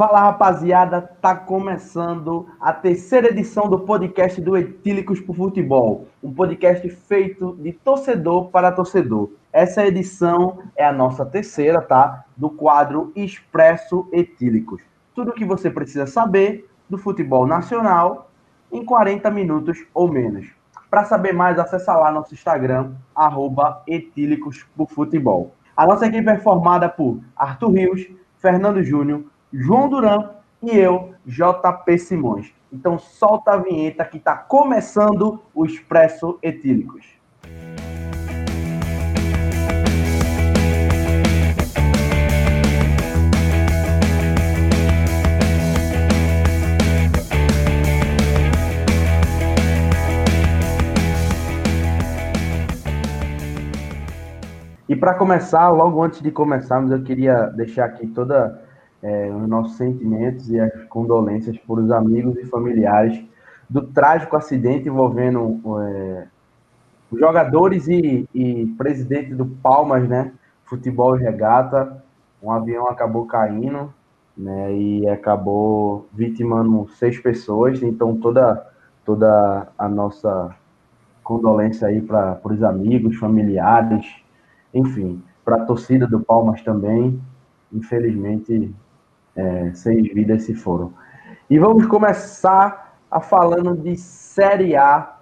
Fala rapaziada, tá começando a terceira edição do podcast do Etílicos pro Futebol, um podcast feito de torcedor para torcedor. Essa edição é a nossa terceira, tá? Do quadro Expresso Etílicos. Tudo o que você precisa saber do futebol nacional em 40 minutos ou menos. Para saber mais, acessa lá nosso Instagram, arroba Etílicos pro Futebol. A nossa equipe é formada por Arthur Rios, Fernando Júnior, João Duran e eu, JP Simões. Então solta a vinheta que está começando o Expresso Etílicos. E para começar, logo antes de começarmos, eu queria deixar aqui toda é, os nossos sentimentos e as condolências por os amigos e familiares do trágico acidente envolvendo é, jogadores e, e, presidente do Palmas, né? Futebol e regata. Um avião acabou caindo, né? E acabou vitimando seis pessoas. Então toda toda a nossa condolência aí para os amigos, familiares, enfim, para a torcida do Palmas também. Infelizmente, é, seis vidas se foram. E vamos começar a falando de Série A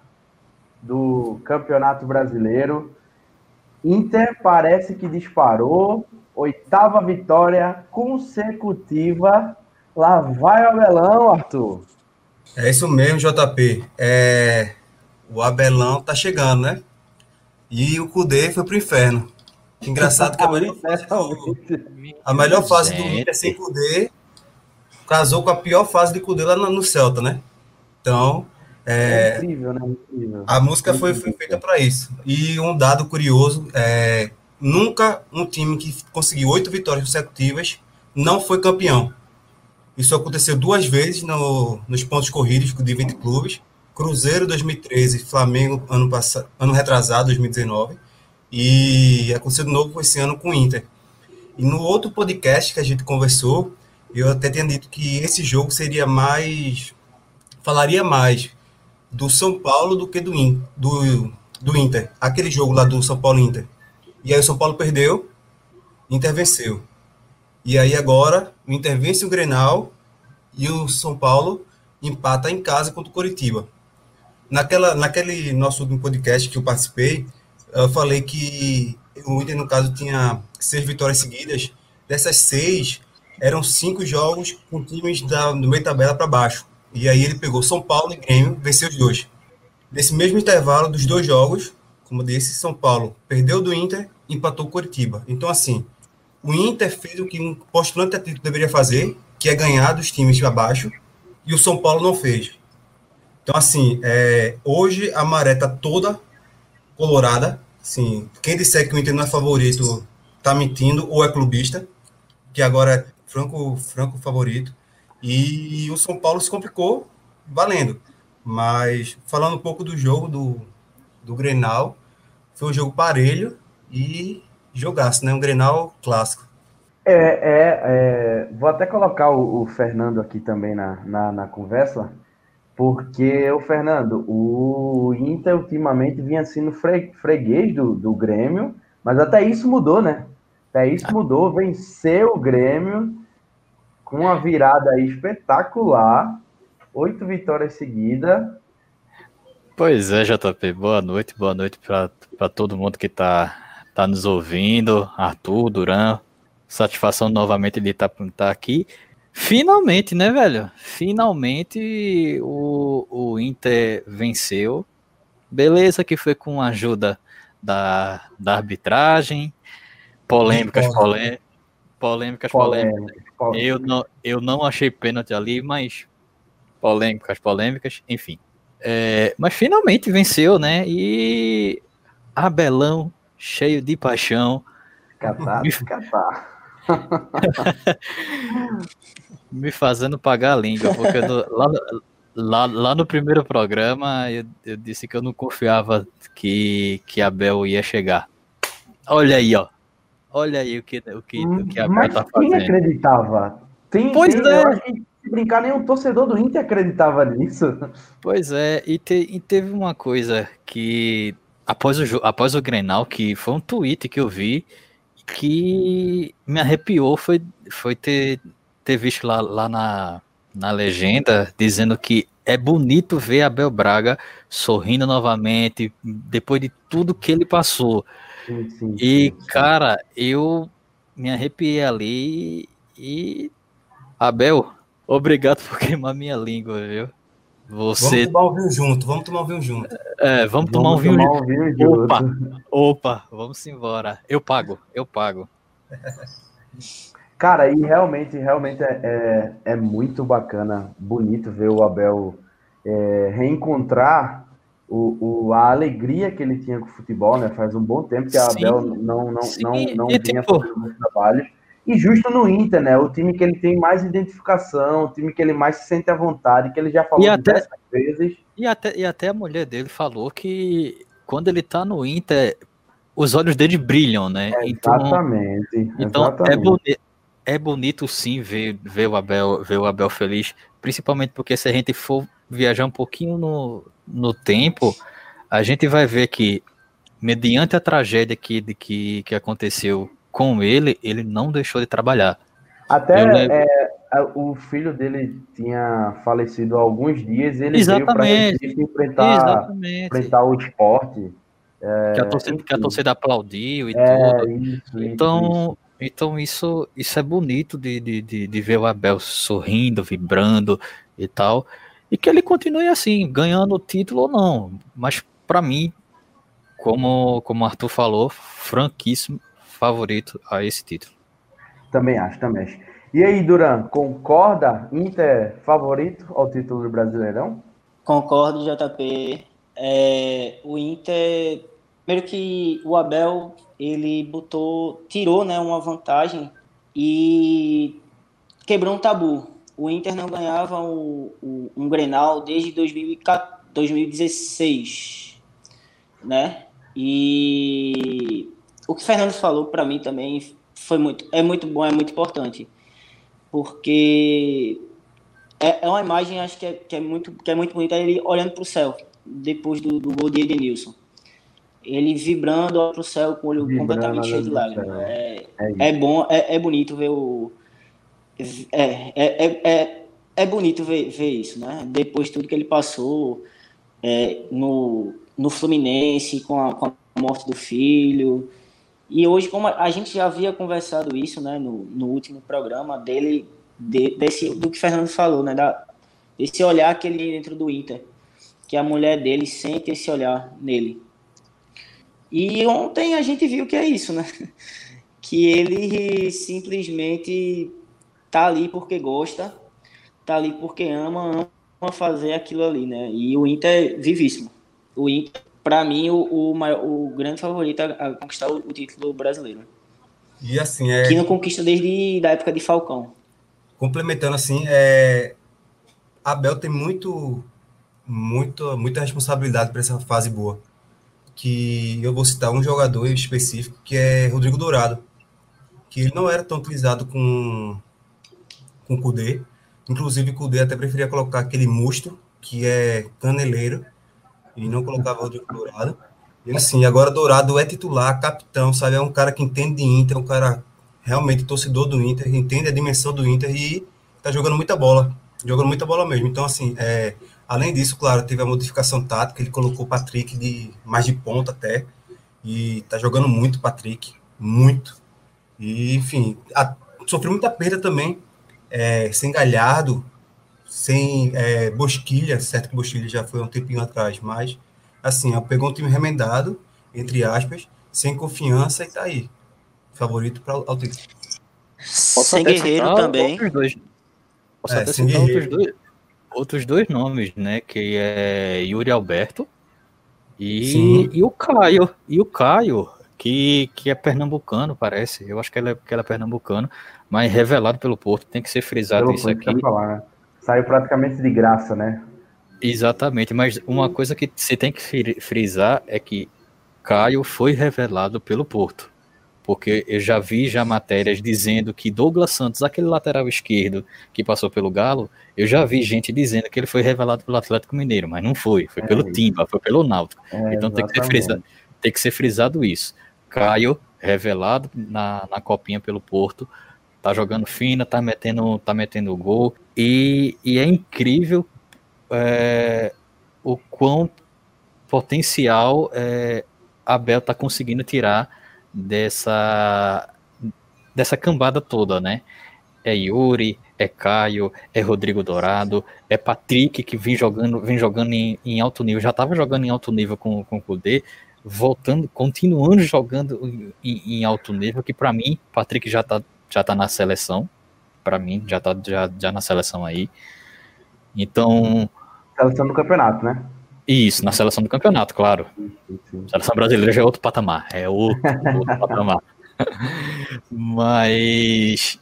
do Campeonato Brasileiro. Inter parece que disparou, oitava vitória consecutiva. Lá vai o Abelão, Arthur. É isso mesmo, JP. É... O Abelão tá chegando, né? E o Cudê foi pro inferno. Engraçado que a melhor fase do, a melhor fase do Inter sem Cudê casou com a pior fase de Cudê lá no Celta, né? Então, é, é incrível, né? Incrível. a música foi, foi feita para isso. E um dado curioso, é, nunca um time que conseguiu oito vitórias consecutivas não foi campeão. Isso aconteceu duas vezes no, nos pontos corridos de 20 clubes. Cruzeiro 2013, Flamengo ano passado, ano retrasado 2019 e aconteceu de novo esse ano com o Inter. E no outro podcast que a gente conversou, eu até tinha dito que esse jogo seria mais. falaria mais do São Paulo do que do, do, do Inter. Aquele jogo lá do São Paulo Inter. E aí o São Paulo perdeu, Inter venceu. E aí agora o Inter vence o Grenal e o São Paulo empata em casa contra o Coritiba. Naquela, naquele nosso último podcast que eu participei, eu falei que o Inter, no caso, tinha seis vitórias seguidas. Dessas seis, eram cinco jogos com times da, do meio tabela para baixo. E aí ele pegou São Paulo e Grêmio, venceu os dois. Nesse mesmo intervalo dos dois jogos, como disse, São Paulo perdeu do Inter empatou o Curitiba. Então, assim, o Inter fez o que um postulante a título deveria fazer, que é ganhar dos times abaixo, e o São Paulo não fez. Então, assim, é, hoje a maré está toda colorada. Sim, quem disser que o Inter não é favorito está mentindo ou é clubista, que agora é franco, franco favorito. E o São Paulo se complicou valendo. Mas falando um pouco do jogo do, do Grenal, foi um jogo parelho e jogasse, né? Um Grenal clássico. É, é, é vou até colocar o, o Fernando aqui também na, na, na conversa, porque, o Fernando, o Inter ultimamente vinha sendo fre, freguês do, do Grêmio, mas até isso mudou, né? Até isso mudou, venceu o Grêmio com uma virada espetacular, oito vitórias seguidas. Pois é, JP, boa noite, boa noite para todo mundo que está tá nos ouvindo, Arthur, Duran, satisfação novamente de estar tá, tá aqui. Finalmente, né, velho? Finalmente o, o Inter venceu. Beleza que foi com a ajuda da, da arbitragem, polêmicas, polêmicas, polêmicas, polêmicas. Eu não, eu não achei pênalti ali, mas polêmicas, polêmicas, enfim. É, mas finalmente venceu, né? E Abelão, cheio de paixão. Catar, catar. me fazendo pagar a língua, porque no, lá, lá, lá, no primeiro programa eu, eu, disse que eu não confiava que, que Abel ia chegar. Olha aí, ó. Olha aí o que, o que, o que a Bel tá fazendo. Quem acreditava? Tem, pois tem, é. Eu se brincar, nenhum torcedor do Inter acreditava nisso. Pois é, e, te, e teve uma coisa que após o, após o Grenal, que foi um tweet que eu vi que me arrepiou, foi, foi ter, ter visto lá, lá na, na legenda dizendo que é bonito ver Abel Braga sorrindo novamente, depois de tudo que ele passou. Sim, sim, e, sim, cara, eu me arrepiei ali e. Abel, obrigado por queimar minha língua, viu? Você... Vamos tomar um vinho junto, vamos tomar um vinho junto. É, vamos, vamos tomar um vinho, tomar um vinho junto. Opa, opa, vamos embora. Eu pago, eu pago. Cara, e realmente, realmente é, é, é muito bacana, bonito ver o Abel é, reencontrar o, o, a alegria que ele tinha com o futebol, né? Faz um bom tempo que a Abel não, não, sim, não, não vinha tipo... fazendo trabalho. E justo no Inter, né? O time que ele tem mais identificação, o time que ele mais se sente à vontade, que ele já falou até, vezes. E até, e até a mulher dele falou que quando ele tá no Inter, os olhos dele brilham, né? É, então, exatamente. Então exatamente. É, bonito, é bonito sim ver, ver, o Abel, ver o Abel feliz, principalmente porque se a gente for viajar um pouquinho no, no tempo, a gente vai ver que, mediante a tragédia que, de, que, que aconteceu com ele, ele não deixou de trabalhar. Até é, o filho dele tinha falecido há alguns dias, ele Exatamente. veio para enfrentar, enfrentar o esporte. É, que, a torcida, que a torcida aplaudiu e é, tudo. Isso, então, isso. Então isso, isso é bonito de, de, de, de ver o Abel sorrindo, vibrando e tal. E que ele continue assim, ganhando o título ou não. Mas para mim, como, como o Arthur falou, franquíssimo favorito a esse título. Também acho, também acho. E aí, Duran, concorda? Inter favorito ao título do Brasileirão? Concordo, JP. É, o Inter, primeiro que o Abel, ele botou, tirou né, uma vantagem e quebrou um tabu. O Inter não ganhava o, o, um Grenal desde 2016, né? E o que o Fernando falou para mim também foi muito, é muito bom, é muito importante, porque é, é uma imagem acho que é, que é muito que é muito bonita ele olhando para o céu depois do, do gol de Edenilson. Ele vibrando para o céu com o olho vibrando completamente cheio de lágrimas. É, é, é, bom, é, é bonito ver o é, é, é, é, é bonito ver, ver isso, né? Depois de tudo que ele passou é, no, no Fluminense, com a, com a morte do filho. E hoje, como a gente já havia conversado isso, né, no, no último programa dele, de, desse, do que o Fernando falou, né, da, desse olhar que ele dentro do Inter, que a mulher dele sente esse olhar nele. E ontem a gente viu que é isso, né? Que ele simplesmente tá ali porque gosta, tá ali porque ama, ama fazer aquilo ali, né? E o Inter é vivíssimo. O Inter, para mim, o, o, maior, o grande favorito a, conquistar o, o, título brasileiro. E assim, é... Que não conquista desde a época de Falcão. Complementando assim, é... Abel tem muito, muito, muita responsabilidade para essa fase boa. Que eu vou citar um jogador específico, que é Rodrigo Dourado. Que ele não era tão utilizado com com o Kudê. Inclusive, o Kudê até preferia colocar aquele musto, que é caneleiro, e não colocava Rodrigo Dourado. E assim, agora Dourado é titular, capitão, sabe? É um cara que entende de Inter, é um cara realmente torcedor do Inter, entende a dimensão do Inter e tá jogando muita bola. Jogando muita bola mesmo. Então, assim, é, além disso, claro, teve a modificação tática, ele colocou o Patrick de mais de ponta até. E tá jogando muito, Patrick. Muito. E, enfim, a, sofreu muita perda também é, sem Galhardo, sem é, Bosquilha, certo que Bosquilha já foi um tempinho atrás, mas assim, pegou um time remendado, entre aspas, sem confiança e tá aí. Favorito para o título. Sem Guerreiro também. Dois. Posso é, até citar outros dois, outros dois nomes, né? Que é Yuri Alberto e, e o Caio. E o Caio, que, que é pernambucano, parece. Eu acho que ela é, que ela é pernambucano mas revelado pelo Porto, tem que ser frisado pelo isso aqui. Falar, né? Saiu praticamente de graça, né? Exatamente, mas uma coisa que você tem que frisar é que Caio foi revelado pelo Porto. Porque eu já vi já matérias dizendo que Douglas Santos, aquele lateral esquerdo que passou pelo Galo, eu já vi gente dizendo que ele foi revelado pelo Atlético Mineiro, mas não foi, foi é pelo isso. Timba, foi pelo Náutico. É, então tem que, ser frisado, tem que ser frisado isso. Caio, revelado na, na copinha pelo Porto, tá jogando fina, tá metendo, tá metendo gol, e, e é incrível é, o quão potencial é, Abel tá conseguindo tirar dessa dessa cambada toda, né? É Yuri, é Caio, é Rodrigo Dourado, é Patrick que vem jogando, vem jogando em, em alto nível, já estava jogando em alto nível com, com o Kudê, voltando, continuando jogando em, em alto nível, que para mim, Patrick já tá, já tá na seleção, para mim, já tá já, já na seleção aí. Então. Seleção do campeonato, né? Isso, na seleção do campeonato, claro. A seleção brasileira já é outro patamar. É outro, outro patamar. mas,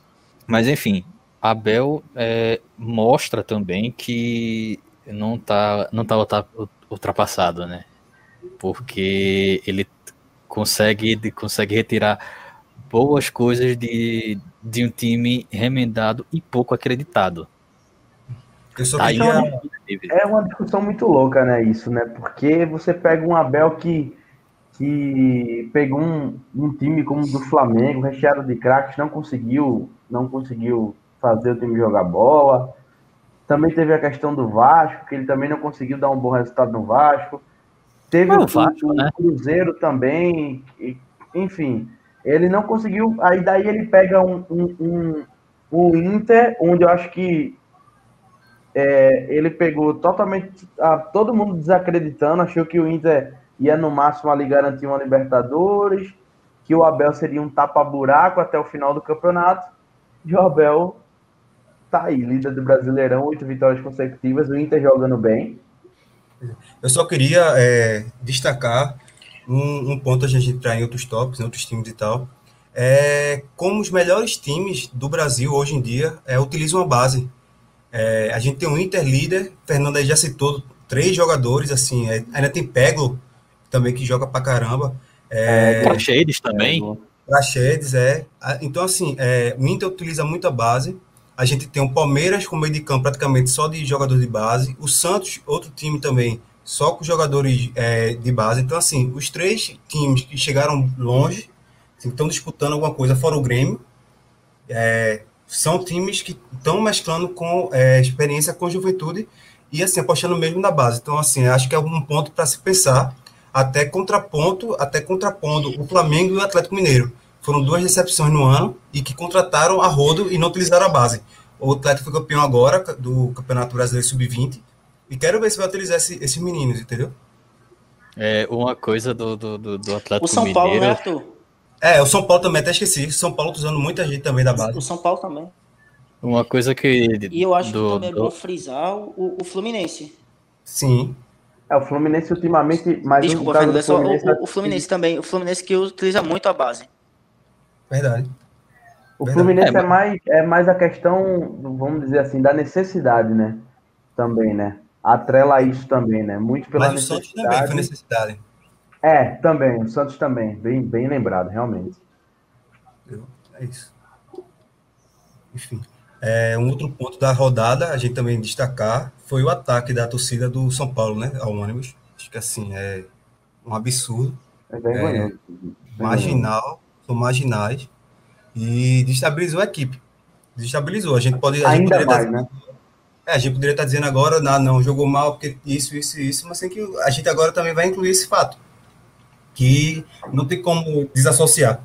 mas, enfim, Abel é, mostra também que não está não tá ultrapassado, né? Porque ele consegue, consegue retirar boas coisas de, de um time remendado e pouco acreditado. Eu só queria... É uma discussão muito louca, né, isso, né? Porque você pega um Abel que, que pegou um, um time como o do Flamengo, recheado de craques, não conseguiu, não conseguiu fazer o time jogar bola. Também teve a questão do Vasco, que ele também não conseguiu dar um bom resultado no Vasco. Teve o, Vasco, o, né? Cruzeiro também, enfim, ele não conseguiu. Aí daí ele pega um, um, um, um Inter, onde eu acho que é, ele pegou totalmente a, todo mundo desacreditando, achou que o Inter ia no máximo ali garantir uma Libertadores, que o Abel seria um tapa-buraco até o final do campeonato. E o Abel tá aí, líder do Brasileirão, oito vitórias consecutivas, o Inter jogando bem. Eu só queria é, destacar um, um, ponto a gente entrar em outros tops, em outros times e tal. É como os melhores times do Brasil hoje em dia é, utilizam a base. É, a gente tem um Inter líder, Fernando aí já citou três jogadores, assim, é, ainda tem Peglo, também que joga pra caramba. É, Praxedes também. Praxedes, é. Então, assim, é, o Inter utiliza muito a base. A gente tem o Palmeiras com meio de campo praticamente só de jogadores de base. O Santos, outro time também, só com jogadores é, de base. Então, assim, os três times que chegaram longe, assim, estão disputando alguma coisa, fora o Grêmio. É, são times que estão mesclando com é, experiência com juventude e assim apostando mesmo na base. Então assim, acho que é um ponto para se pensar, até contraponto, até contrapondo o Flamengo e o Atlético Mineiro. Foram duas recepções no ano e que contrataram a rodo e não utilizaram a base. O Atlético foi campeão agora do Campeonato Brasileiro Sub-20 e quero ver se vai utilizar esse, esses meninos, entendeu? É uma coisa do, do, do Atlético O São Mineiro... Paulo, né, Arthur? É, o São Paulo também, até esqueci. São Paulo tá usando muita gente também da base. O São Paulo também. Uma coisa que. E eu acho do, que também é bom frisar o, o Fluminense. Sim. É, o Fluminense ultimamente. Mas Desculpa, Fernando, é só Fluminense, o, o, Fluminense também. O Fluminense que utiliza muito a base. Verdade. O Verdade. Fluminense é, é, mais, é mais a questão, vamos dizer assim, da necessidade, né? Também, né? Atrela isso também, né? Muito pela Mas necessidade. Mas o Santos também foi necessidade. É, também, o Santos também, bem, bem lembrado, realmente. É isso. Enfim. É, um outro ponto da rodada, a gente também destacar, foi o ataque da torcida do São Paulo, né, ao ônibus. Acho que assim, é um absurdo. É vergonhoso. É, marginal, são marginais. E destabilizou a equipe. Destabilizou. A gente pode. A Ainda gente mais, estar, né? É, a gente poderia estar dizendo agora, não, não, jogou mal, porque isso, isso, isso, mas tem que a gente agora também vai incluir esse fato que não tem como desassociar,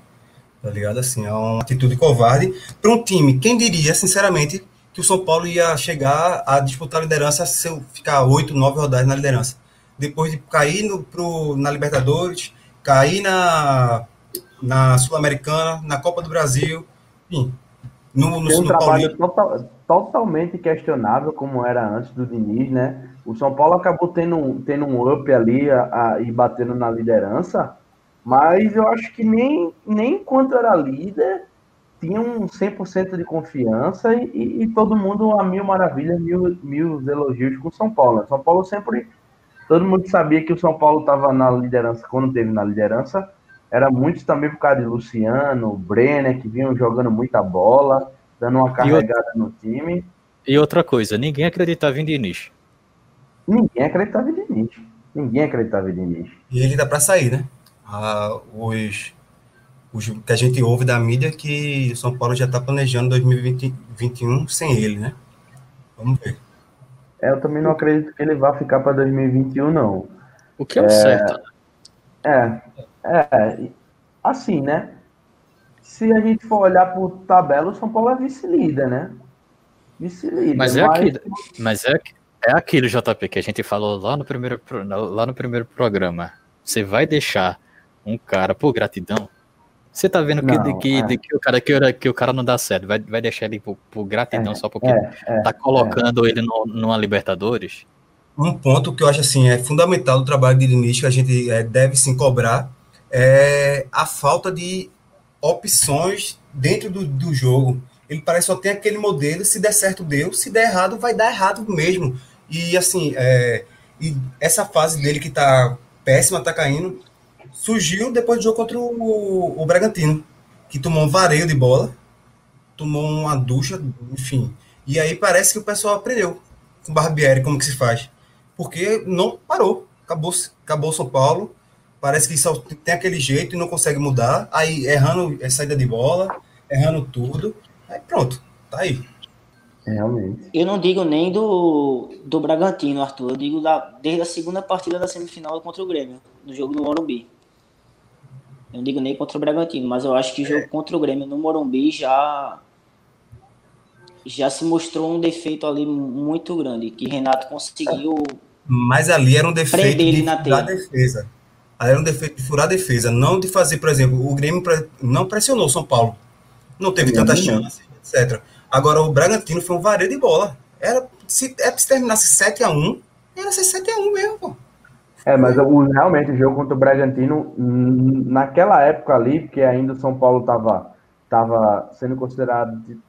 tá ligado? Assim, é uma atitude covarde para um time. Quem diria, sinceramente, que o São Paulo ia chegar a disputar a liderança se eu ficar oito, nove rodadas na liderança. Depois de cair no, pro, na Libertadores, cair na, na Sul-Americana, na Copa do Brasil, enfim. No, no, Tem um no trabalho total, totalmente questionável, como era antes do Diniz, né? O São Paulo acabou tendo, tendo um up ali a, a, e batendo na liderança, mas eu acho que nem, nem enquanto era líder tinha um 100% de confiança e, e, e, todo mundo a mil maravilhas, mil, mil elogios com o São Paulo. São Paulo sempre. Todo mundo sabia que o São Paulo estava na liderança quando teve na liderança, era muito também por causa de Luciano, Brenner, que vinham jogando muita bola, dando uma carregada no time. E outra coisa, ninguém acreditava em Diniz. Ninguém acreditava em Diniz. Ninguém acreditava em Diniz. E ele dá para sair, né? Ah, os, os que a gente ouve da mídia que o São Paulo já está planejando 2021 sem ele, né? Vamos ver. É, eu também não acredito que ele vá ficar para 2021, não. O que é o é, certo. É, é, assim, né? Se a gente for olhar por tabela, o São Paulo é vice-líder, né? Vice-líder. Mas é mas... aquilo, mas é, é aquilo, JP, que a gente falou lá no primeiro, lá no primeiro programa. Você vai deixar um cara por gratidão? Você tá vendo que, não, que, é. que, o cara, que, que, o cara não dá certo, vai, vai deixar ele por, por gratidão é, só porque é, é tá colocando é. ele no, numa Libertadores? Um ponto que eu acho assim é fundamental do trabalho de Diniz, que a gente é, deve sim cobrar, é a falta de opções dentro do, do jogo. Ele parece só tem aquele modelo, se der certo, deu, se der errado, vai dar errado mesmo. E assim, é, e essa fase dele que tá péssima, tá caindo, surgiu depois do jogo contra o, o Bragantino, que tomou um vareio de bola, tomou uma ducha, enfim. E aí parece que o pessoal aprendeu com o Barbieri como que se faz. Porque não parou. Acabou, acabou São Paulo. Parece que só tem aquele jeito e não consegue mudar. Aí errando a saída de bola, errando tudo. Aí pronto, tá aí. Realmente. Eu não digo nem do, do Bragantino, Arthur. Eu digo da, desde a segunda partida da semifinal contra o Grêmio, no jogo do Morumbi. Eu não digo nem contra o Bragantino, mas eu acho que o jogo contra o Grêmio no Morumbi já já se mostrou um defeito ali muito grande, que Renato conseguiu. Mas ali era um defeito de furar defesa. Era um defeito de furar a defesa, não de fazer, por exemplo, o Grêmio não pressionou o São Paulo. Não teve tantas chances, etc. Agora, o Bragantino foi um vareio de bola. Era, se, é, se terminasse 7x1, era ser 7x1 mesmo, pô. É, mas o, realmente o jogo contra o Bragantino, naquela época ali, porque ainda o São Paulo estava tava sendo considerado de,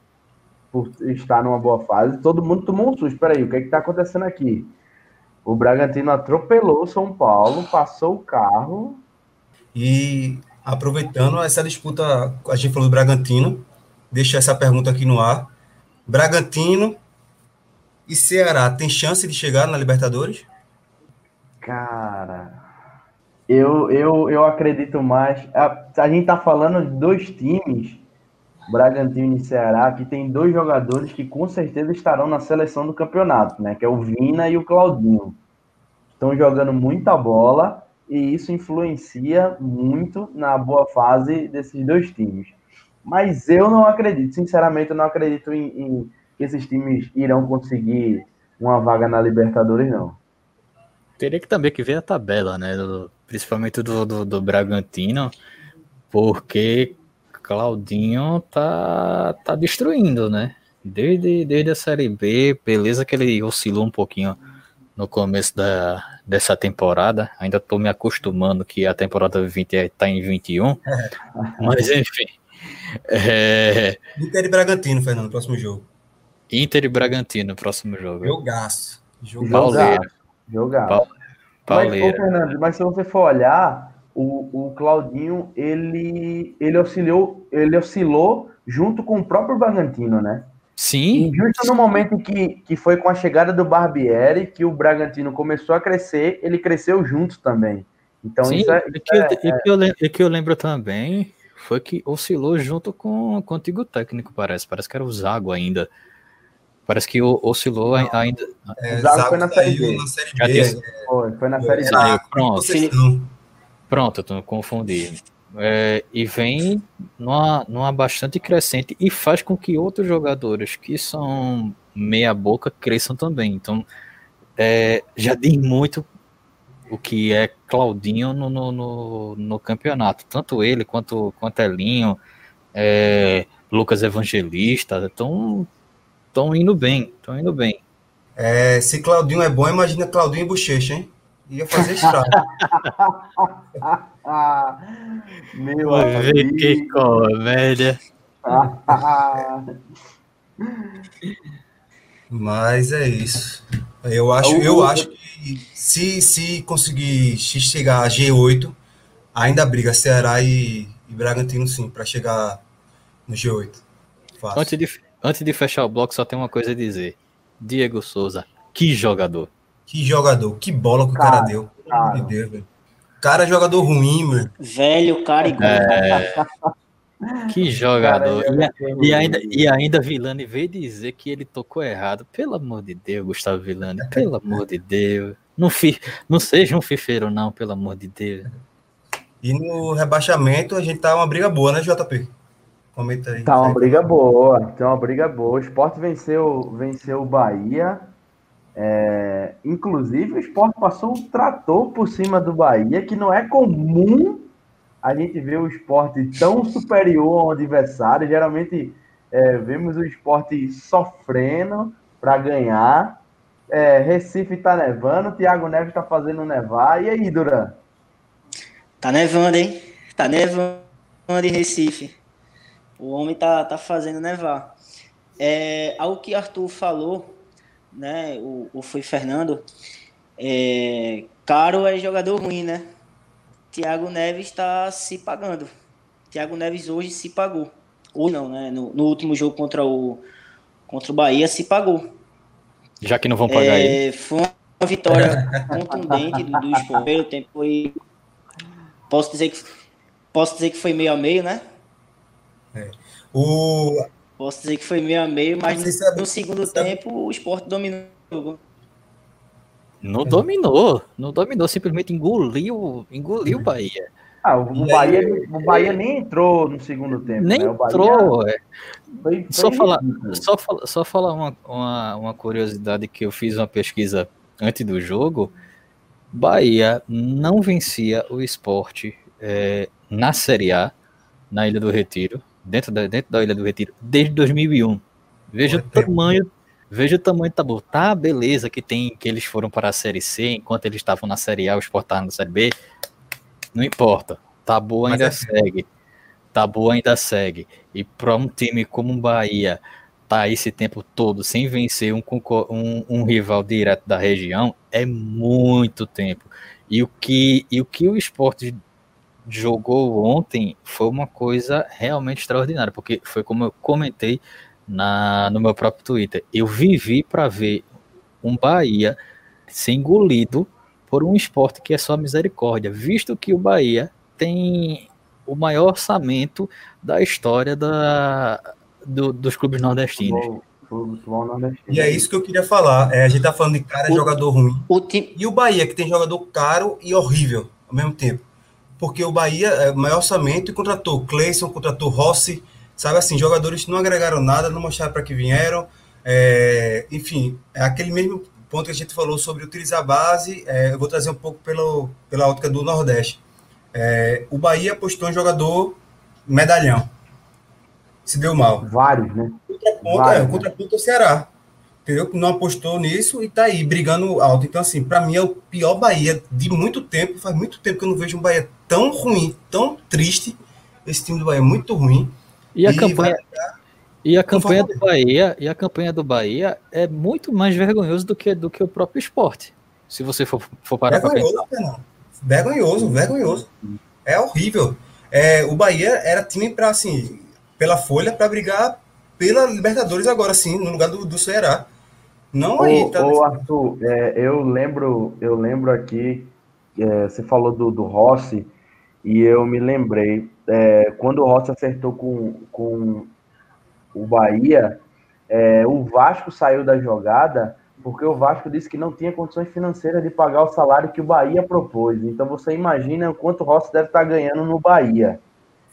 por estar numa boa fase, todo mundo tomou um susto. Peraí, o que é está acontecendo aqui? O Bragantino atropelou o São Paulo, passou o carro. E aproveitando essa disputa, a gente falou do Bragantino, deixa essa pergunta aqui no ar. Bragantino e Ceará tem chance de chegar na Libertadores? Cara, eu, eu, eu acredito mais. A, a gente tá falando de dois times, Bragantino e Ceará, que tem dois jogadores que com certeza estarão na seleção do campeonato, né? Que é o Vina e o Claudinho. Estão jogando muita bola e isso influencia muito na boa fase desses dois times. Mas eu não acredito, sinceramente, eu não acredito em, em que esses times irão conseguir uma vaga na Libertadores, não. Teria que também que ver a tabela, né? Do, principalmente do, do, do, Bragantino, porque Claudinho tá, tá destruindo, né? Desde, desde a Série B, beleza que ele oscilou um pouquinho no começo da, dessa temporada. Ainda tô me acostumando que a temporada 20 é, tá em 21. Mas enfim. É... Inter e Bragantino, Fernando, próximo jogo. Inter e Bragantino, próximo jogo. Jogaço. Jogaço. Pauleira. Jogar. Pa mas, Fernando, mas se você for olhar, o, o Claudinho, ele, ele, oscilou, ele oscilou junto com o próprio Bragantino, né? Sim. E justo no momento que, que foi com a chegada do Barbieri que o Bragantino começou a crescer, ele cresceu junto também. Então Sim, isso é, isso que, é, e, que eu, e que eu lembro também foi que oscilou junto com, com o antigo técnico, parece. Parece que era o Zago ainda. Parece que oscilou Não, ainda. É, Zago foi na Série B. Na série B é. foi, foi na Série B. pronto. Pronto, eu confundi. É, e vem numa, numa bastante crescente e faz com que outros jogadores que são meia boca cresçam também. Então, é, já diz muito o que é Claudinho no, no, no, no campeonato. Tanto ele quanto, quanto Elinho, é, Lucas Evangelista, estão estão indo bem, estão indo bem. É, se Claudinho é bom, imagina Claudinho e Bochecha, hein? Ia fazer estrago. Meu amigo. Que comédia. Mas é isso. Eu acho, eu acho que se, se conseguir chegar a G8, ainda briga Ceará e, e Bragantino sim, para chegar no G8. Fácil. Antes de, antes de fechar o bloco, só tem uma coisa a dizer. Diego Souza, que jogador. Que jogador, que bola que o cara, cara deu. Pelo amor de Deus, velho. Cara, é jogador ruim, mano. Velho, cara igual. É... Que jogador. Cara, e, e, ainda, e ainda Vilani veio dizer que ele tocou errado. Pelo amor de Deus, Gustavo Vilani. Pelo amor de Deus. Não, fi, não seja um fifeiro, não, pelo amor de Deus. E no rebaixamento a gente tá uma briga boa, né, JP? Comenta aí. Tá uma briga boa, tá uma briga boa. O Sport venceu, venceu o Bahia. É, inclusive, o Sport passou um trator por cima do Bahia, que não é comum a gente ver o esporte tão superior ao adversário. Geralmente é, vemos o esporte sofrendo para ganhar. É, Recife tá nevando, Thiago Neves tá fazendo nevar. E aí, Duran? Tá nevando, hein? Tá nevando em Recife. O homem tá, tá fazendo nevar. É, ao que Arthur falou, né? O, o foi Fernando. É, Caro é jogador ruim, né? Thiago Neves está se pagando. Thiago Neves hoje se pagou. Ou não, né? No, no, último jogo contra o, contra o Bahia se pagou. Já que não vão pagar é, ele. Foi uma vitória contundente do, do esporte. O tempo foi Posso dizer que posso dizer que foi meio a meio, né? É. O posso dizer que foi meio a meio, mas no, no segundo tempo o esporte dominou. Não dominou, não dominou, simplesmente engoliu, engoliu o Bahia. Ah, o, Bahia, o Bahia nem entrou no segundo tempo. Nem né? entrou. É. Foi, foi só, falar, só, só falar uma, uma, uma curiosidade que eu fiz uma pesquisa antes do jogo. Bahia não vencia o esporte é, na Série A, na Ilha do Retiro, dentro da, dentro da Ilha do Retiro, desde 2001. Veja o tamanho, veja o tamanho do tabu. Tá, beleza, que tem que eles foram para a Série C, enquanto eles estavam na Série A, estava na Série B. Não importa, tabu ainda é... segue. Tabu ainda segue. E para um time como o Bahia, tá esse tempo todo sem vencer um, um, um, rival direto da região é muito tempo. E o que, e o, que o esporte jogou ontem foi uma coisa realmente extraordinária, porque foi como eu comentei na, no meu próprio Twitter. Eu vivi para ver um Bahia ser engolido por um esporte que é só misericórdia, visto que o Bahia tem o maior orçamento da história da, do, dos clubes nordestinos. E é isso que eu queria falar. É, a gente tá falando de cara o, jogador ruim. O time... E o Bahia, que tem jogador caro e horrível ao mesmo tempo. Porque o Bahia é maior orçamento e contratou Cleison, contratou Rossi, sabe assim, jogadores que não agregaram nada, não mostraram para que vieram. É, enfim, é aquele mesmo ponto que a gente falou sobre utilizar a base. É, eu vou trazer um pouco pelo, pela ótica do Nordeste. É, o Bahia apostou em jogador medalhão se deu mal. Vários, né? Contraponto, Vários, é, o contraponto é o Ceará. Entendeu? Não apostou nisso e tá aí, brigando alto. Então, assim, para mim é o pior Bahia de muito tempo. Faz muito tempo que eu não vejo um Bahia tão ruim, tão triste. Esse time do Bahia é muito ruim. E a e campanha. E a campanha do Bahia, e a campanha do Bahia é muito mais vergonhoso do que, do que o próprio esporte. Se você for, for parar vergonhoso, para pensar. Vergonhoso, vergonhoso. É horrível. É, o Bahia era time para assim, pela Folha para brigar pela Libertadores agora sim, no lugar do, do Ceará. Não ô, aí, tá... Ô, Arthur, é, eu lembro, eu lembro aqui, é, você falou do, do Rossi, e eu me lembrei, é, quando o Rossi acertou com, com o Bahia, é, o Vasco saiu da jogada porque o Vasco disse que não tinha condições financeiras de pagar o salário que o Bahia propôs. Então você imagina o quanto o Rossi deve estar ganhando no Bahia.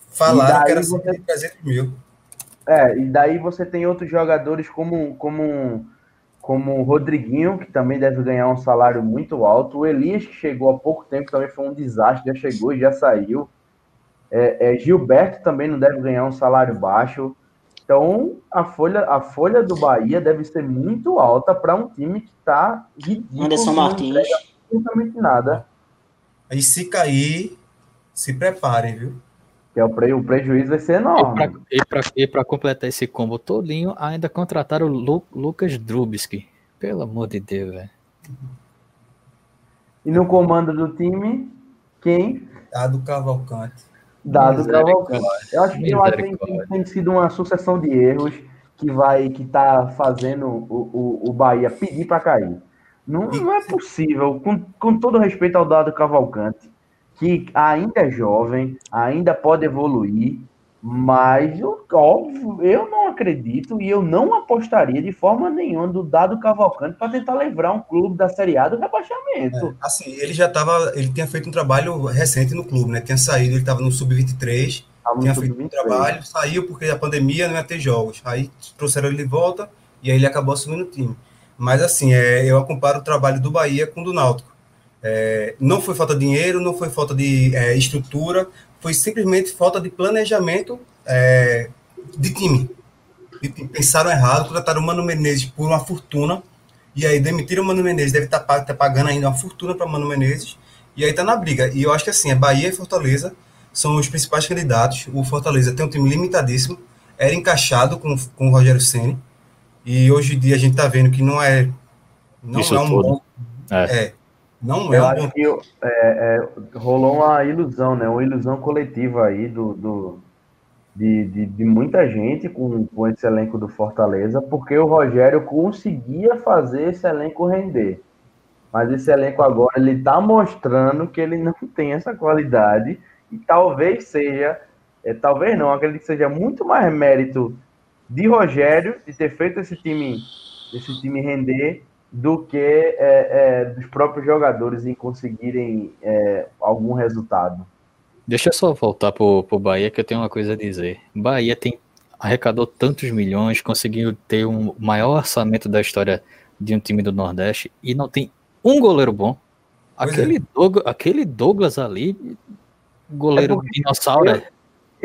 Falaram que era você... 300 mil. É, e daí você tem outros jogadores como, como, como o Rodriguinho, que também deve ganhar um salário muito alto. O Elias, que chegou há pouco tempo, também foi um desastre, já chegou e já saiu. É, é, Gilberto também não deve ganhar um salário baixo. Então, a folha, a folha do Bahia deve ser muito alta para um time que está ridículo. Anderson Martins. Absolutamente nada. E se cair, se preparem, viu? É o, pre, o prejuízo vai ser enorme. E para completar esse combo todinho, ainda contrataram o Lu, Lucas Drubski. Pelo amor de Deus, velho. E no comando do time? Quem? Dado Cavalcante. Dado Cavalcante. Eu acho que, que tem, tem, sido uma sucessão de erros que vai que tá fazendo o, o, o Bahia pedir para cair. Não, não é possível, com, com todo respeito ao Dado Cavalcante, que ainda é jovem, ainda pode evoluir, mas, óbvio, eu não acredito e eu não apostaria de forma nenhuma do Dado Cavalcante para tentar livrar um clube da Série A do rebaixamento. É, assim, ele já estava, ele tinha feito um trabalho recente no clube, né? Tinha saído, ele estava no Sub-23, tinha feito um trabalho, saiu porque a pandemia não ia ter jogos. Aí trouxeram ele de volta e aí ele acabou assumindo o time. Mas, assim, é, eu comparo o trabalho do Bahia com o do Náutico. É, não foi falta de dinheiro, não foi falta de é, estrutura, foi simplesmente falta de planejamento é, de time. pensaram errado, contrataram o Mano Menezes por uma fortuna, e aí demitiram o Mano Menezes, deve estar tá, tá pagando ainda uma fortuna para o Mano Menezes, e aí está na briga. E eu acho que assim, a Bahia e Fortaleza são os principais candidatos. O Fortaleza tem um time limitadíssimo, era encaixado com, com o Rogério Ceni e hoje em dia a gente está vendo que não é não Isso é um tudo. bom é. é. Não é eu acho que é, é, rolou uma ilusão, né? Uma ilusão coletiva aí do, do de, de, de, muita gente com, com esse elenco do Fortaleza, porque o Rogério conseguia fazer esse elenco render. Mas esse elenco agora ele está mostrando que ele não tem essa qualidade e talvez seja, é, talvez não, acredito que seja muito mais mérito de Rogério de ter feito esse time, esse time render do que é, é, dos próprios jogadores em conseguirem é, algum resultado. Deixa eu só voltar pro, pro Bahia que eu tenho uma coisa a dizer. Bahia tem arrecadou tantos milhões, conseguiu ter um maior orçamento da história de um time do Nordeste e não tem um goleiro bom. Aquele, é. Douglas, aquele Douglas ali, goleiro é dinossauro. Eu,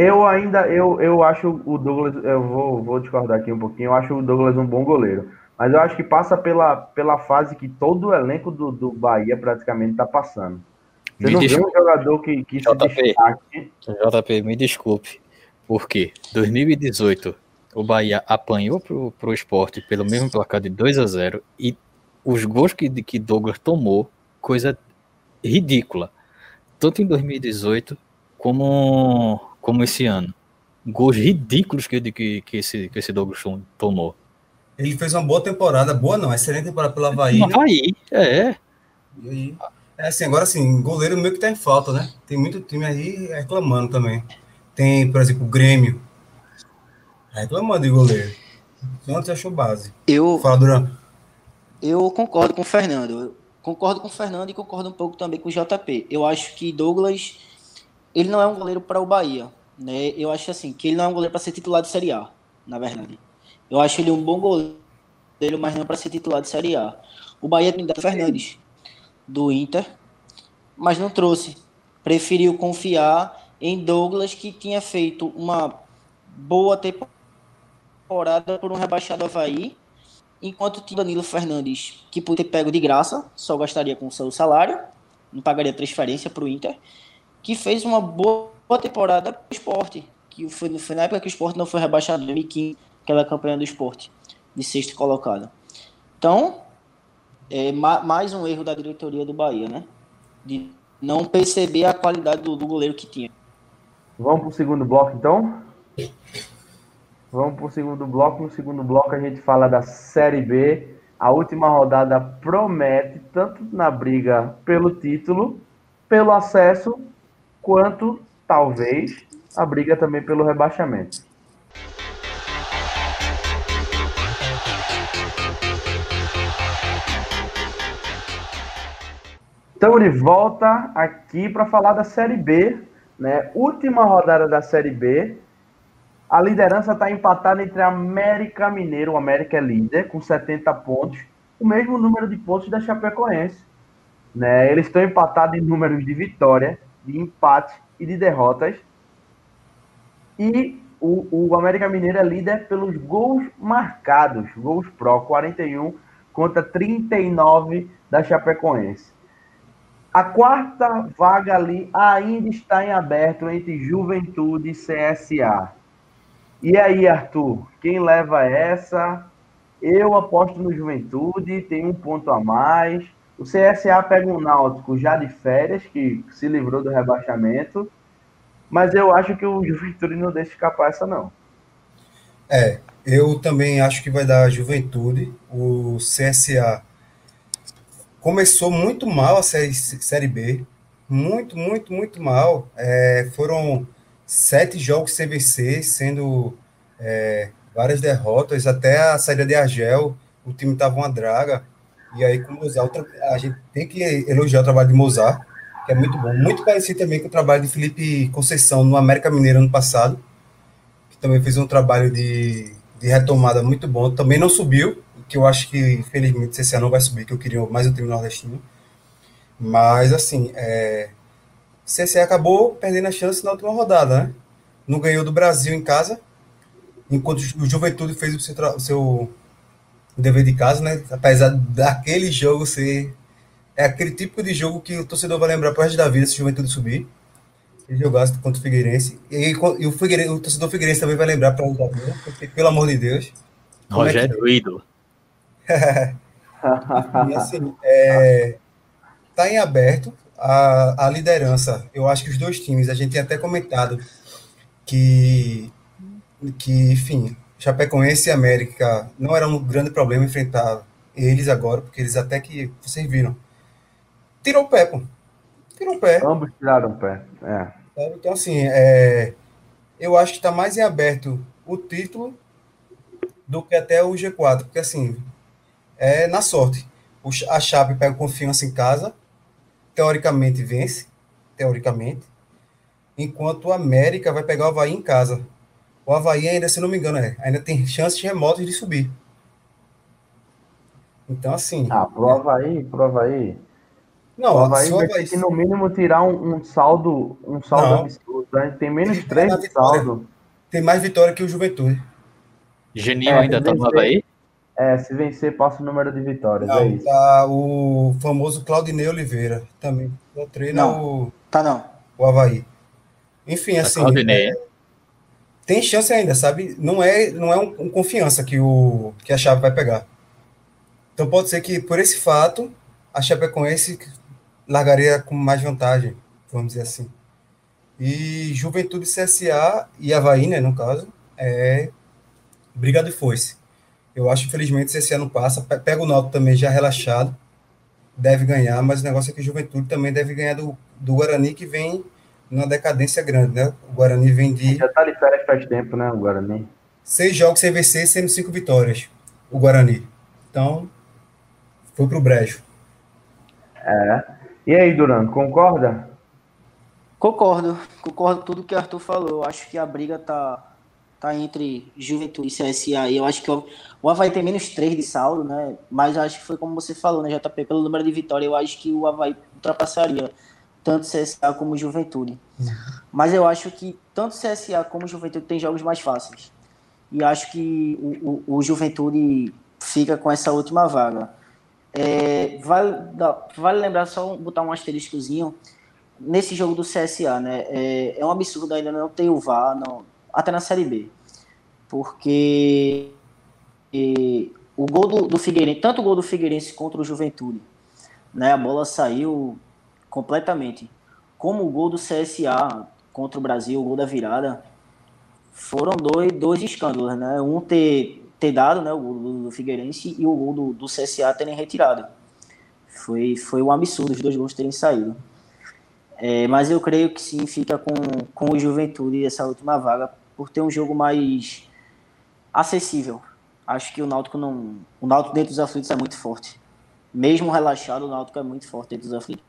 eu, ainda, eu, eu acho o Douglas, eu vou, vou discordar aqui um pouquinho, eu acho o Douglas um bom goleiro. Mas eu acho que passa pela, pela fase que todo o elenco do, do Bahia praticamente está passando. Você me não desculpe. vê um jogador que, que JP, se destaque. JP, me desculpe. Por quê? 2018, o Bahia apanhou pro, pro esporte pelo mesmo placar de 2 a 0 e os gols que, que Douglas tomou, coisa ridícula. Tanto em 2018 como, como esse ano. Gols ridículos que, que, que, esse, que esse Douglas tomou. Ele fez uma boa temporada, boa não, excelente temporada pelo Havaí. Né? Havaí, é. E aí, é assim, agora assim, goleiro meio que tá em falta, né? Tem muito time aí reclamando também. Tem, por exemplo, o Grêmio. Reclamando de goleiro. Ontem achou base. Eu, Fala, Duran. Eu concordo com o Fernando. Eu concordo com o Fernando e concordo um pouco também com o JP. Eu acho que Douglas, ele não é um goleiro para o Bahia. Né? Eu acho assim, que ele não é um goleiro para ser titular de Série A, na verdade. Eu acho ele um bom goleiro, mas não para ser titular de Série A. O Bahia tem o Fernandes, do Inter, mas não trouxe. Preferiu confiar em Douglas, que tinha feito uma boa temporada por um rebaixado Havaí, enquanto tinha Danilo Fernandes, que por ter pego de graça, só gastaria com seu salário, não pagaria transferência para o Inter, que fez uma boa temporada para o esporte, que foi, foi na época que o esporte não foi rebaixado, em 2015, aquela campanha do esporte, de sexto colocado. Então, é mais um erro da diretoria do Bahia, né? De não perceber a qualidade do, do goleiro que tinha. Vamos para o segundo bloco, então? Vamos para o segundo bloco. No segundo bloco a gente fala da Série B. A última rodada promete, tanto na briga pelo título, pelo acesso, quanto, talvez, a briga também pelo rebaixamento. Estamos de volta aqui para falar da Série B, né? Última rodada da Série B. A liderança está empatada entre América Mineiro, o América é líder, com 70 pontos, o mesmo número de pontos da Chapecoense. Né? Eles estão empatados em números de vitória, de empate e de derrotas. E o, o América Mineiro é líder pelos gols marcados, gols pró, 41 contra 39 da Chapecoense. A quarta vaga ali ainda está em aberto entre Juventude e CSA. E aí, Arthur, quem leva essa? Eu aposto no Juventude, tem um ponto a mais. O CSA pega um Náutico já de férias, que se livrou do rebaixamento, mas eu acho que o Juventude não deixa escapar essa, não. É, eu também acho que vai dar Juventude. O CSA começou muito mal a série, série B. Muito, muito, muito mal. É, foram sete jogos sem vencer, sendo é, várias derrotas. Até a saída de Argel, o time estava uma draga. E aí, com o Mozart, a gente tem que elogiar o trabalho de Mozart, que é muito bom. Muito parecido também com o trabalho de Felipe Conceição no América Mineiro ano passado, que também fez um trabalho de, de retomada muito bom. Também não subiu, que eu acho que, infelizmente, ano não vai subir, que eu queria mais um time nordestino. Mas, assim, é, CSE acabou perdendo a chance na última rodada, né? Não ganhou do Brasil em casa, enquanto o Juventude fez o seu, o seu dever de casa, né? Apesar daquele jogo ser. É aquele tipo de jogo que o torcedor vai lembrar para o resto da vida se o Juventude subir. Ele jogasse contra o Figueirense. E, e o, Figueirense, o torcedor Figueirense também vai lembrar para o da vida, porque, pelo amor de Deus. Rogério é ídolo. e assim, é, tá em aberto a, a liderança. Eu acho que os dois times, a gente tinha até comentado que, que enfim, Chapecoense e América não era um grande problema enfrentar eles agora, porque eles até que vocês viram. Tirou o pé, pô. Tirou o pé. Ambos tiraram o pé. É. Então, assim, é, eu acho que está mais em aberto o título do que até o G4, porque assim, é na sorte. O, a Chape pega confiança em casa, teoricamente vence, teoricamente, enquanto o América vai pegar o Havaí em casa o Havaí ainda, se não me engano, é, ainda tem chances remotas de subir. Então, assim. Ah, pro Havaí, pro Havaí. Não, o Havaí vai ter que, no mínimo, tirar um, um saldo, um saldo não. absurdo. Né? Tem menos tem 3 de saldo. Tem mais vitória que o Juventude. Geninho é, ainda tá no Havaí? É, se vencer, passa o número de vitórias. Não, é isso. Tá o famoso Claudinei Oliveira também. Treina não, o, tá não. o Havaí. Enfim, tá assim. Claudinei. É, tem chance ainda, sabe? Não é, não é um, um, confiança que, o, que a chave vai pegar. Então pode ser que, por esse fato, a Chapecoense largaria com mais vantagem, vamos dizer assim. E Juventude CSA e Havaí, né, no caso, é briga de foice. Eu acho, infelizmente, CSA não passa. Pega o Náutico também já relaxado, deve ganhar, mas o negócio é que Juventude também deve ganhar do, do Guarani, que vem numa decadência grande, né? O Guarani vem de. Já tá de férias faz tempo, né? O Guarani. Seis jogos sem vencer, sendo cinco vitórias. O Guarani. Então, foi pro brejo. É. E aí, Duran, concorda? Concordo. Concordo com tudo que o Arthur falou. Acho que a briga tá, tá entre Juventude e CSA. E eu acho que o, Havaí tem menos três de saldo, né? Mas acho que foi como você falou, né, JP? Pelo número de vitória, eu acho que o Havaí ultrapassaria tanto CSA como Juventude. Mas eu acho que tanto CSA como Juventude tem jogos mais fáceis. E acho que o, o, o Juventude fica com essa última vaga. É, vale, vale lembrar só botar um asteriscozinho nesse jogo do CSA, né? É, é um absurdo ainda não ter o VAR, não, até na Série B. Porque e, o gol do, do Figueirense, tanto o gol do Figueirense contra o Juventude, né? A bola saiu completamente. Como o gol do CSA contra o Brasil, o gol da virada, foram dois, dois escândalos, né? Um ter, ter dado né, o gol do, do Figueirense e o gol do, do CSA terem retirado. Foi, foi um absurdo os dois gols terem saído. É, mas eu creio que sim, fica com, com o Juventude essa última vaga, por ter um jogo mais acessível. Acho que o Náutico não. O Náutico dentro dos aflitos é muito forte. Mesmo relaxado, o Náutico é muito forte dentro dos aflitos.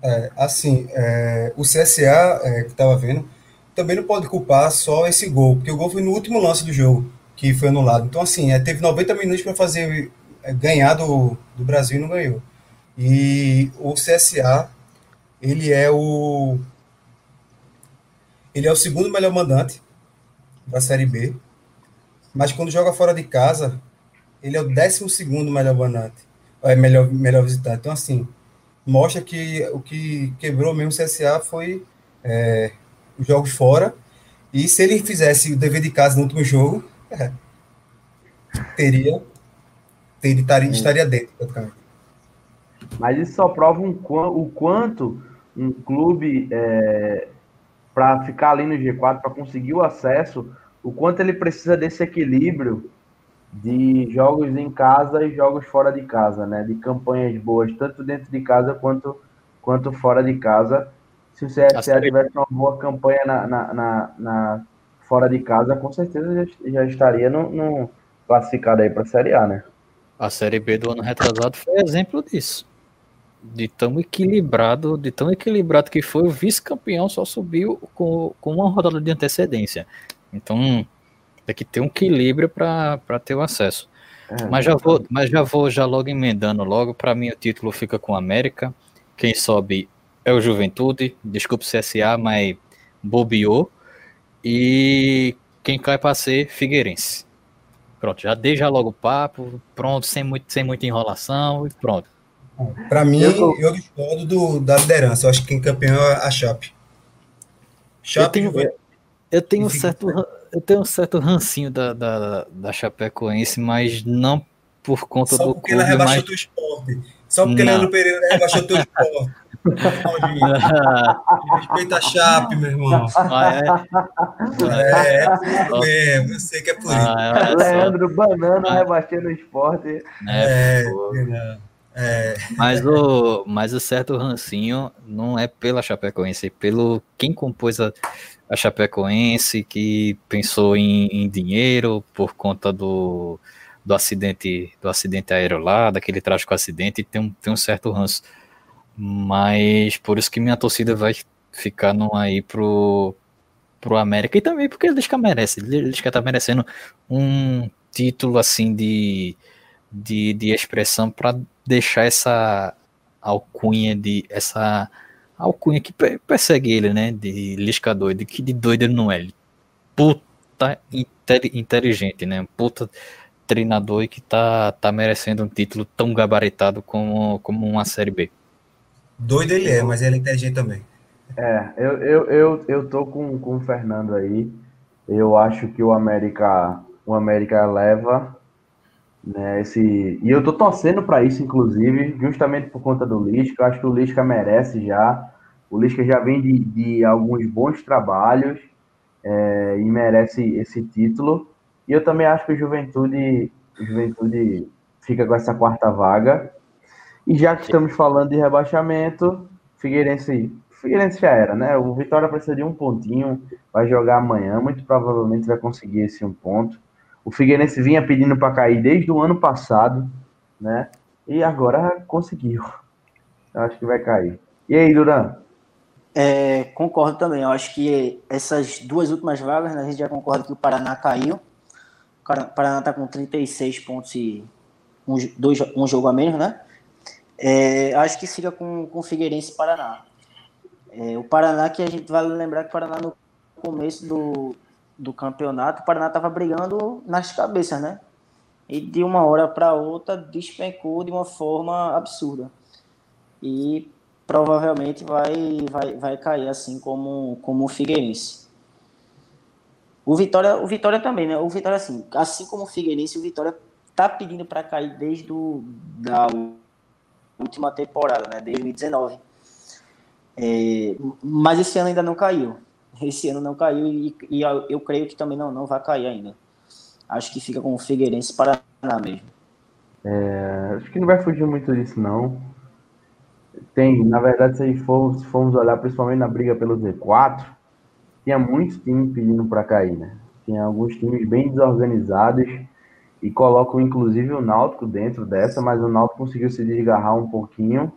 É, assim, é, o CSA, é, que estava vendo, também não pode culpar só esse gol, porque o gol foi no último lance do jogo, que foi anulado. Então, assim, é, teve 90 minutos para fazer é, ganhar do, do Brasil e não ganhou. E o CSA, ele é o ele é o segundo melhor mandante da Série B, mas quando joga fora de casa, ele é o décimo segundo melhor mandante, é melhor, melhor visitante. Então, assim, mostra que o que quebrou mesmo o CSA foi é, os jogos fora. E se ele fizesse o dever de casa no último jogo, é, teria, teria estaria, estaria dentro, praticamente. Mas isso só prova um, o quanto um clube, é, para ficar ali no G4, para conseguir o acesso, o quanto ele precisa desse equilíbrio de jogos em casa e jogos fora de casa, né? De campanhas boas, tanto dentro de casa quanto, quanto fora de casa. Se o CSA tivesse uma boa campanha na, na, na, na, fora de casa, com certeza já, já estaria no, no classificado aí para a Série A, né? A Série B do ano retrasado foi exemplo disso. De tão equilibrado, de tão equilibrado que foi, o vice-campeão só subiu com, com uma rodada de antecedência. Então, tem que ter um equilíbrio para ter o acesso. É, mas já vou, mas já vou já logo emendando logo. Para mim o título fica com o América. Quem sobe é o Juventude. Desculpe CSA, mas bobeou. E quem cai para ser Figueirense. Pronto, já dei já logo o papo, pronto, sem, muito, sem muita enrolação e pronto. Para mim, eu, tô... eu discordo do, da liderança. Eu acho que quem campeão é a Chape. Chape eu tenho, eu tenho um certo eu tenho um certo rancinho da, da, da Chapecoense, mas não por conta Só do porque ela rebaixou mas... teu esporte. Só porque não. Leandro Pereira rebaixou teu esporte. Respeita a Chape, meu irmão. Ah, é? É, é mesmo, eu sei que é por ah, isso. É, Leandro Banana ah. rebaixando o esporte. É, é, é. Mas, o, mas o certo rancinho não é pela Chapecoense, é pelo quem compôs a, a Chapecoense, que pensou em, em dinheiro por conta do, do acidente do acidente aéreo lá, daquele trágico acidente, tem um, tem um certo ranço. Mas por isso que minha torcida vai ficar no aí pro, pro América, e também porque eles que merecem, eles que tá merecendo um título assim de, de, de expressão para deixar essa alcunha de essa alcunha que persegue ele, né? De Lisca doido, que de doido ele não é. Ele puta inteligente, né? Puta treinador e que tá, tá merecendo um título tão gabaritado como, como uma Série B. Doido ele é, mas ele é inteligente também. É, eu, eu, eu, eu tô com, com o Fernando aí. Eu acho que o América, o América leva né, esse, e eu tô torcendo para isso, inclusive, justamente por conta do Lisca. Eu acho que o Lisca merece já. O Lisca já vem de, de alguns bons trabalhos é, e merece esse título. E eu também acho que o Juventude, o Juventude fica com essa quarta vaga. E já que estamos falando de rebaixamento, Figueirense, Figueirense já era, né? O Vitória precisa de um pontinho, vai jogar amanhã, muito provavelmente vai conseguir esse um ponto. O Figueirense vinha pedindo para cair desde o ano passado, né? E agora conseguiu. Eu acho que vai cair. E aí, Duran? É, concordo também. Eu acho que essas duas últimas vagas, né, a gente já concorda que o Paraná caiu. O Paraná está com 36 pontos e um, dois, um jogo a menos, né? É, acho que fica com, com o Figueirense e Paraná. É, o Paraná, que a gente vai lembrar que o Paraná no começo do, do campeonato, o Paraná estava brigando nas cabeças, né? E de uma hora para outra despencou de uma forma absurda. E provavelmente vai, vai, vai cair assim como, como o Figueirense. O Vitória, o Vitória também, né? O Vitória, assim, assim como o Figueirense, o Vitória tá pedindo para cair desde do, da última temporada, né? Desde 2019. É, mas esse ano ainda não caiu esse ano não caiu e, e eu, creio que também não, não vai cair ainda. Acho que fica com o Figueirense Paraná mesmo. É, acho que não vai fugir muito disso, não. Tem, na verdade, se formos, se formos olhar principalmente na briga pelo Z4, tinha muitos times pedindo para cair, né? Tinha alguns times bem desorganizados e colocam inclusive o Náutico dentro dessa, mas o Náutico conseguiu se desgarrar um pouquinho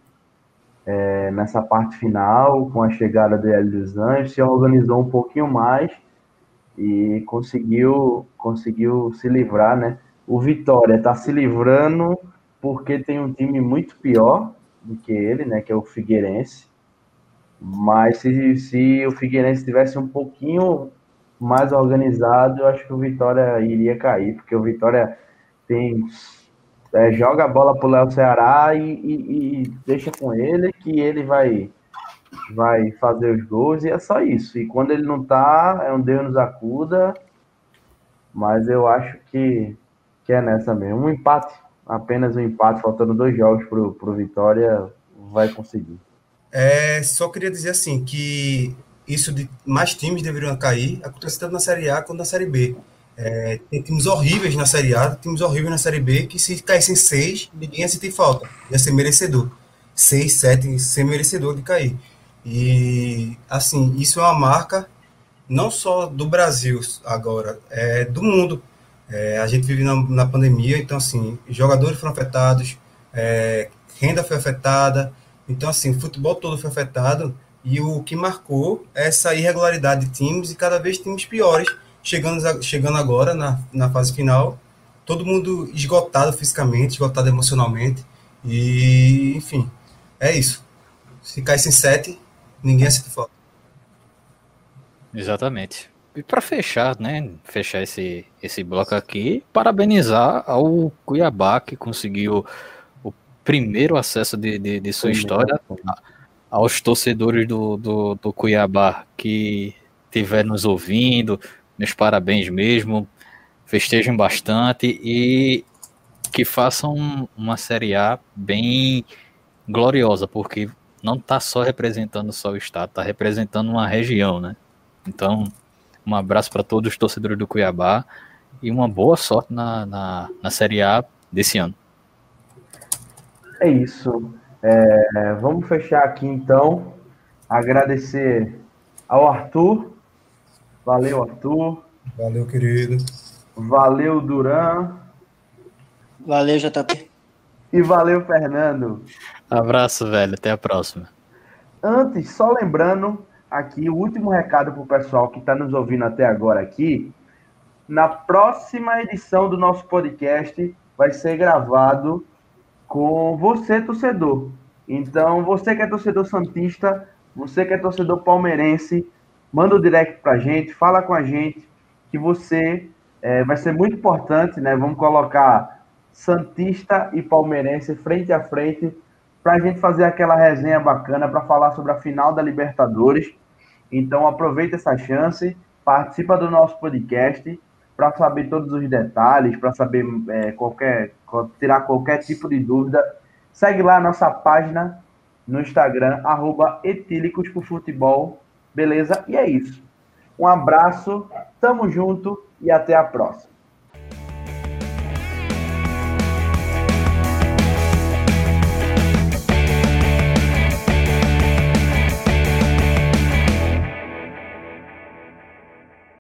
é, nessa parte final, com a chegada do Hélio dos Anjos, se organizou um pouquinho mais e conseguiu, conseguiu se livrar, né? O Vitória está se livrando porque tem um time muito pior do que ele, né? Que é o Figueirense. Mas se, se o Figueirense tivesse um pouquinho mais organizado, eu acho que o Vitória iria cair, porque o Vitória tem é, joga a bola pro Léo Ceará e, e, e, deixa com ele que ele vai vai fazer os gols e é só isso. E quando ele não tá, é um Deus nos acuda, mas eu acho que, que é nessa mesmo. Um empate, apenas um empate, faltando dois jogos para o Vitória, vai conseguir. É, só queria dizer assim que isso de mais times deveriam cair acontece tanto na Série A quanto na Série B. É, tem times horríveis na Série A, times horríveis na Série B, que se caíssem seis, ninguém ia sentir falta, ia ser merecedor. Seis, sete, ser merecedor de cair. E, assim, isso é uma marca não só do Brasil agora, é do mundo. É, a gente vive na, na, pandemia, então, assim, jogadores foram afetados, é, renda foi afetada, então, assim, o futebol todo foi afetado e o que marcou é essa irregularidade de times e cada vez times piores, chegando, chegando agora na, na fase final, todo mundo esgotado fisicamente, esgotado emocionalmente, e, enfim, é isso. Se caísse em sete, ninguém assiste falta. Exatamente. E para fechar, né, fechar esse, esse bloco aqui, parabenizar ao Cuiabá que conseguiu o primeiro acesso de, de, de sua história, aos torcedores do, do, do Cuiabá que estiver nos ouvindo, meus parabéns mesmo, festejem bastante e que façam uma Série A bem gloriosa, porque não está só representando só o estado, está representando uma região, né? Então, um abraço para todos os torcedores do Cuiabá e uma boa sorte na, na, na Série A desse ano. É isso. É, vamos fechar aqui então. Agradecer ao Arthur. Valeu, Arthur. Valeu, querido. Valeu, Duran. Valeu, JP. E valeu, Fernando. Abraço, velho. Até a próxima. Antes, só lembrando aqui o último recado para o pessoal que está nos ouvindo até agora aqui. Na próxima edição do nosso podcast vai ser gravado com você, torcedor. Então, você que é torcedor santista, você que é torcedor palmeirense, manda o um direct para a gente, fala com a gente, que você é, vai ser muito importante, né? Vamos colocar santista e palmeirense frente a frente para a gente fazer aquela resenha bacana para falar sobre a final da Libertadores. Então aproveita essa chance, participa do nosso podcast para saber todos os detalhes, para saber é, qualquer tirar qualquer tipo de dúvida. Segue lá a nossa página no Instagram, arroba etílicos por futebol, beleza? E é isso. Um abraço, tamo junto e até a próxima.